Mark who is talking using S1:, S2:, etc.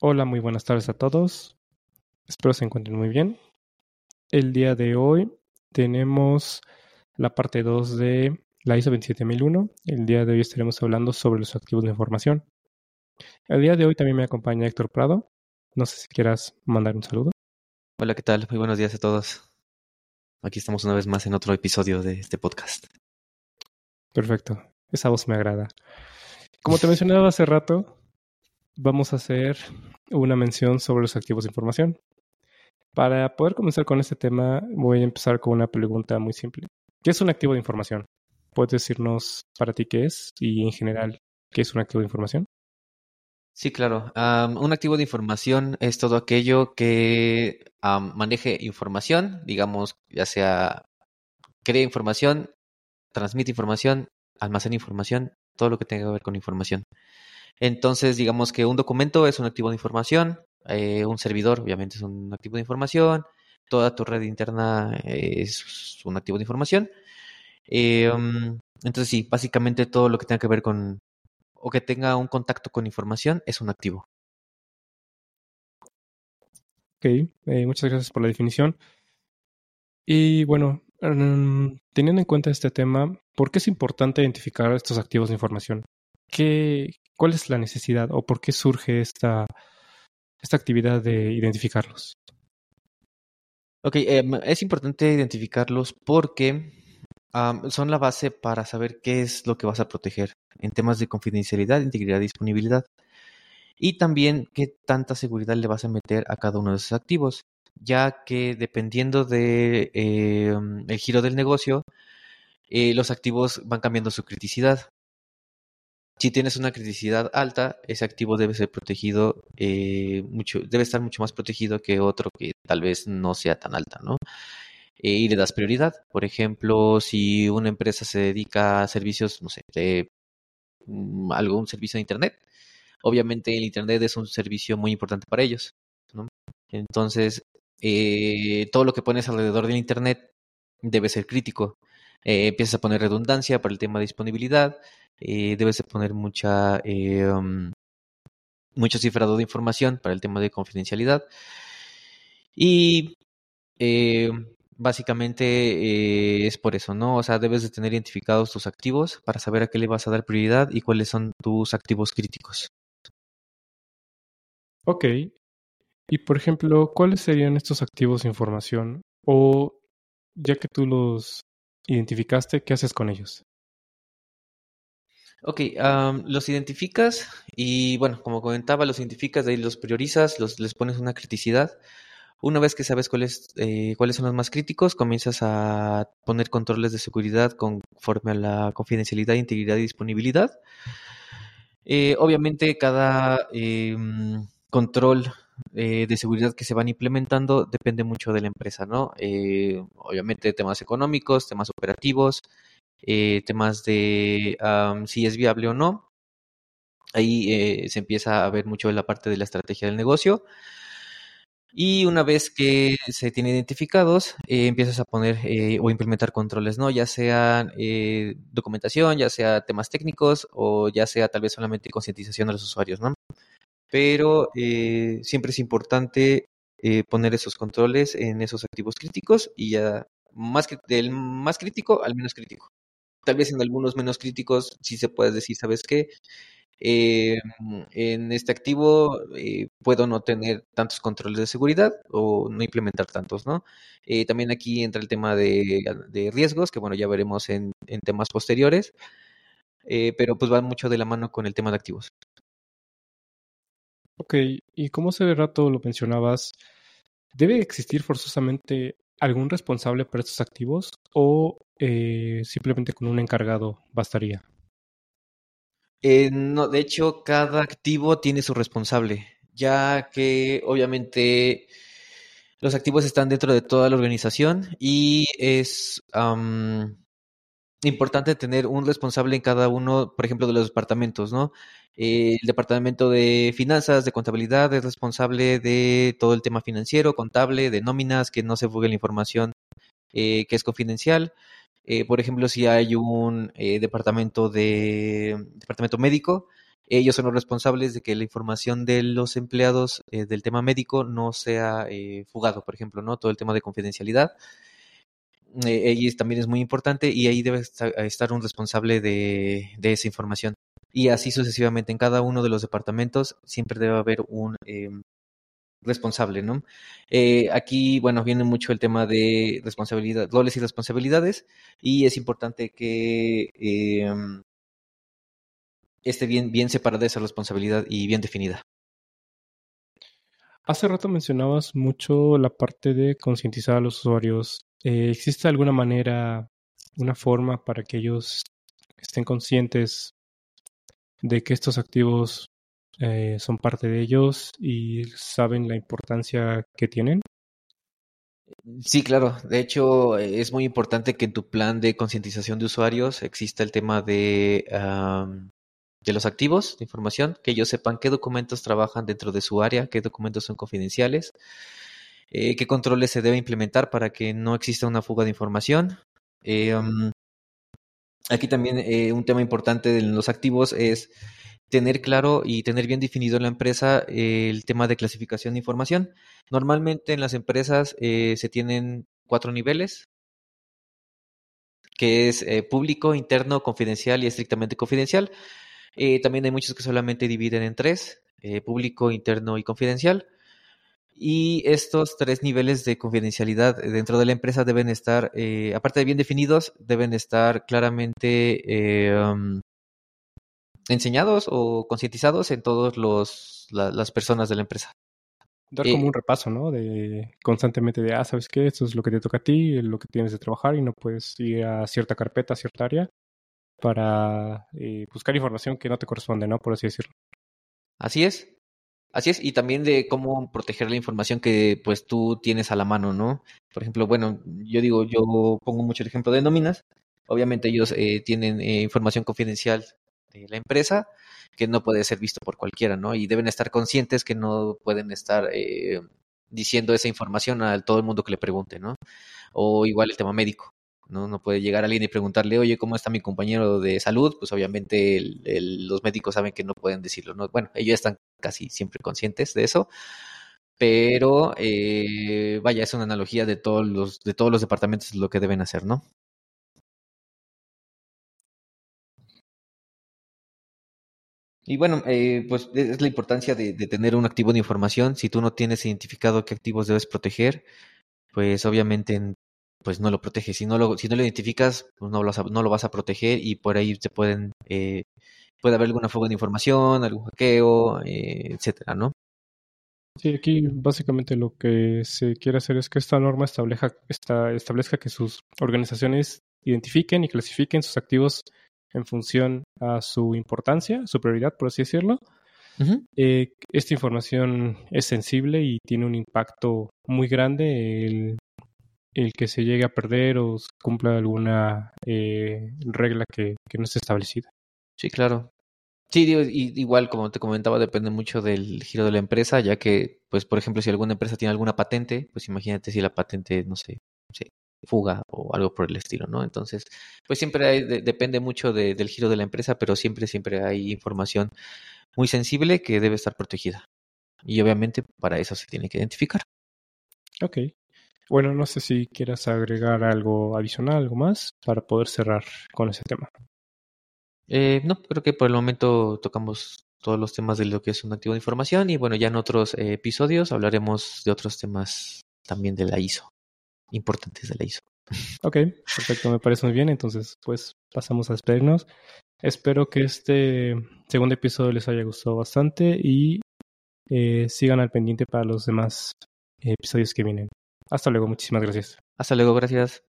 S1: Hola, muy buenas tardes a todos. Espero se encuentren muy bien. El día de hoy tenemos la parte 2 de la ISO 27001. El día de hoy estaremos hablando sobre los activos de información. El día de hoy también me acompaña Héctor Prado. No sé si quieras mandar un saludo.
S2: Hola, ¿qué tal? Muy buenos días a todos. Aquí estamos una vez más en otro episodio de este podcast.
S1: Perfecto. Esa voz me agrada. Como te mencionaba hace rato, vamos a hacer una mención sobre los activos de información. Para poder comenzar con este tema, voy a empezar con una pregunta muy simple. ¿Qué es un activo de información? ¿Puedes decirnos para ti qué es y en general qué es un activo de información?
S2: Sí, claro. un activo de información es todo aquello que maneje información, digamos, ya sea crea información, transmite información, almacena información, todo lo que tenga que ver con información. Entonces, digamos que un documento es un activo de información, eh, un servidor obviamente es un activo de información, toda tu red interna es un activo de información. Um, entonces, sí, básicamente todo lo que tenga que ver con o que tenga un contacto con información es un activo.
S1: Ok, eh, muchas gracias por la definición. Y bueno, mm, teniendo en cuenta este tema, ¿por qué es importante identificar estos activos de información? ¿Qué, ¿Cuál es la necesidad o por qué surge esta, esta actividad de identificarlos?
S2: Ok, em, es importante identificarlos porque son la base para saber qué es lo que vas a proteger en temas de confidencialidad, integridad disponibilidad. Y también qué tanta seguridad le vas a meter a cada uno de esos activos, ya que dependiendo del de, em, el giro del negocio, eh, los activos van cambiando su criticidad. Si tienes una criticidad alta, ese activo debe ser protegido eh, mucho, debe estar mucho más protegido que otro que tal vez no sea tan alta, ¿no? Eh, y le das prioridad. Por ejemplo, si una empresa se dedica a servicios, no sé, de mm, algún servicio de internet, obviamente el internet es un servicio muy importante para ellos, ¿no? Entonces, eh, todo lo que pones alrededor del internet debe ser crítico. Empiezas a poner redundancia para el tema de disponibilidad eh, debes de poner mucha, eh, um, mucho cifrado de información para el tema de confidencialidad. Y eh, básicamente es por eso, ¿no? O sea, debes de tener identificados tus activos para saber a qué le vas a dar prioridad y cuáles son tus activos críticos.
S1: Ok. Y por ejemplo, ¿cuáles serían estos activos de información? O ya que tú los identificaste, ¿qué haces con ellos?
S2: Ok, los identificas y bueno, como comentaba, los identificas, de ahí los priorizas, les pones una criticidad. Una vez que sabes cuáles, eh, cuáles son los más críticos, comienzas a poner controles de seguridad conforme a la confidencialidad, integridad y disponibilidad. Eh, obviamente cada em, control eh, de seguridad que se van implementando depende mucho de la empresa, ¿no? obviamente temas económicos, temas operativos, eh, temas de si es viable o no. Ahí eh, se empieza a ver mucho la parte de la estrategia del negocio. Y una vez que se tienen identificados, eh, empiezas a poner o implementar controles, ¿no? Ya sea documentación, ya sea temas técnicos o ya sea tal vez solamente concientización de los usuarios, ¿no? Pero siempre es importante poner esos controles en esos activos críticos y ya más del más crítico al menos crítico tal vez en algunos menos críticos sí se puede decir, ¿sabes qué? Eh, en este activo eh, puedo no tener tantos controles de seguridad o no implementar tantos, ¿no? Eh, también aquí entra el tema de, riesgos, que bueno, ya veremos en, en temas posteriores, pero pues va mucho de la mano con el tema de activos.
S1: Ok, y como hace rato lo mencionabas, ¿debe existir forzosamente algún responsable para estos activos o eh, simplemente con un encargado bastaría?
S2: Eh, no, de hecho, cada activo tiene su responsable, ya que obviamente los activos están dentro de toda la organización y es importante tener un responsable en cada uno, por ejemplo, de los departamentos, ¿no? el departamento de finanzas, de contabilidad, es responsable de todo el tema financiero, contable, de nóminas, que no se fugue la información eh, que es confidencial. Eh, por ejemplo, si hay un eh, departamento de departamento médico, Ellos son los responsables de que la información de los empleados eh, del tema médico no sea eh, fugado, por ejemplo, ¿no? Todo el tema de confidencialidad. Eh, ahí también es muy importante y ahí debe estar un responsable de, esa información. Y así sucesivamente, en cada uno de los departamentos siempre debe haber un em, responsable, ¿no? Eh, aquí, bueno, viene mucho el tema de responsabilidad, roles y responsabilidades, y es importante que eh, esté bien separada esa responsabilidad y bien definida.
S1: Hace rato mencionabas mucho la parte de concientizar a los usuarios. Eh, ¿Existe alguna manera, una forma para que ellos estén conscientes de que estos activos eh, son parte de ellos y saben la importancia que tienen?
S2: Sí, claro. De hecho, es muy importante que en tu plan de concientización de usuarios exista el tema de, de los activos de información, que ellos sepan qué documentos trabajan dentro de su área, qué documentos son confidenciales, eh, qué controles se debe implementar para que no exista una fuga de información. Eh, aquí también un tema importante en los activos es tener claro y tener bien definido en la empresa eh, el tema de clasificación de información. Normalmente en las empresas eh, se tienen cuatro niveles, que es eh, público, interno, confidencial y estrictamente confidencial. también hay muchos que solamente dividen en tres, público, interno y confidencial. Y estos tres niveles de confidencialidad dentro de la empresa deben estar, aparte de bien definidos, deben estar claramente um, enseñados o concientizados en todas las personas de la empresa.
S1: Dar como eh, un repaso, ¿no? De constantemente de, ah, ¿sabes qué? Esto es lo que te toca a ti, lo que tienes de trabajar y no puedes ir a cierta carpeta, a cierta área para eh, buscar información que no te corresponde, ¿no? Por así decirlo.
S2: Así es. Así es, y también de cómo proteger la información que pues tú tienes a la mano, ¿no? Por ejemplo, bueno, yo digo, yo pongo mucho el ejemplo de nóminas. Obviamente ellos eh, tienen información confidencial la empresa que no puede ser visto por cualquiera, ¿no? Y deben estar conscientes que no pueden estar eh, diciendo esa información a todo el mundo que le pregunte, ¿no? O igual el tema médico, ¿no? No puede llegar alguien y preguntarle, oye, ¿cómo está mi compañero de salud? Pues obviamente los médicos saben que no pueden decirlo, ¿no? Bueno, ellos están casi siempre conscientes de eso, pero eh, vaya, es una analogía de todos los, de todos los departamentos lo que deben hacer, ¿no? Y bueno, eh, pues es la importancia de, tener un activo de información. Si tú no tienes identificado qué activos debes proteger, pues obviamente pues no lo proteges. Si no lo, si no lo identificas, pues no lo, vas a, no lo vas a proteger y por ahí te pueden, eh, puede haber alguna fuga de información, algún hackeo, eh, etcétera, ¿no?
S1: Sí, aquí básicamente lo que se quiere hacer es que esta norma establezca, establezca que sus organizaciones identifiquen y clasifiquen sus activos en función a su importancia, su prioridad, por así decirlo. Eh, esta información es sensible y tiene un impacto muy grande el, el que se llegue a perder o cumpla alguna eh, regla que, no esté establecida.
S2: Sí, claro. Sí, igual como te comentaba, depende mucho del giro de la empresa, ya que, pues, por ejemplo, si alguna empresa tiene alguna patente, pues imagínate si la patente, no sé, fuga o algo por el estilo, ¿no? Entonces, pues siempre hay, depende mucho del giro de la empresa, pero siempre, siempre hay información muy sensible que debe estar protegida. Y obviamente para eso se tiene que identificar.
S1: Ok. Bueno, no sé si quieras agregar algo adicional, algo más, para poder cerrar con ese tema.
S2: Eh, no, creo que por el momento tocamos todos los temas de lo que es un activo de información y bueno, ya en otros eh, episodios hablaremos de otros temas también de la ISO importantes de la ISO.
S1: Ok, perfecto, me parece muy bien. Entonces, pues pasamos a despedirnos. Espero que este segundo episodio les haya gustado bastante y eh, sigan al pendiente para los demás episodios que vienen. Hasta luego, muchísimas gracias.
S2: Hasta luego, gracias.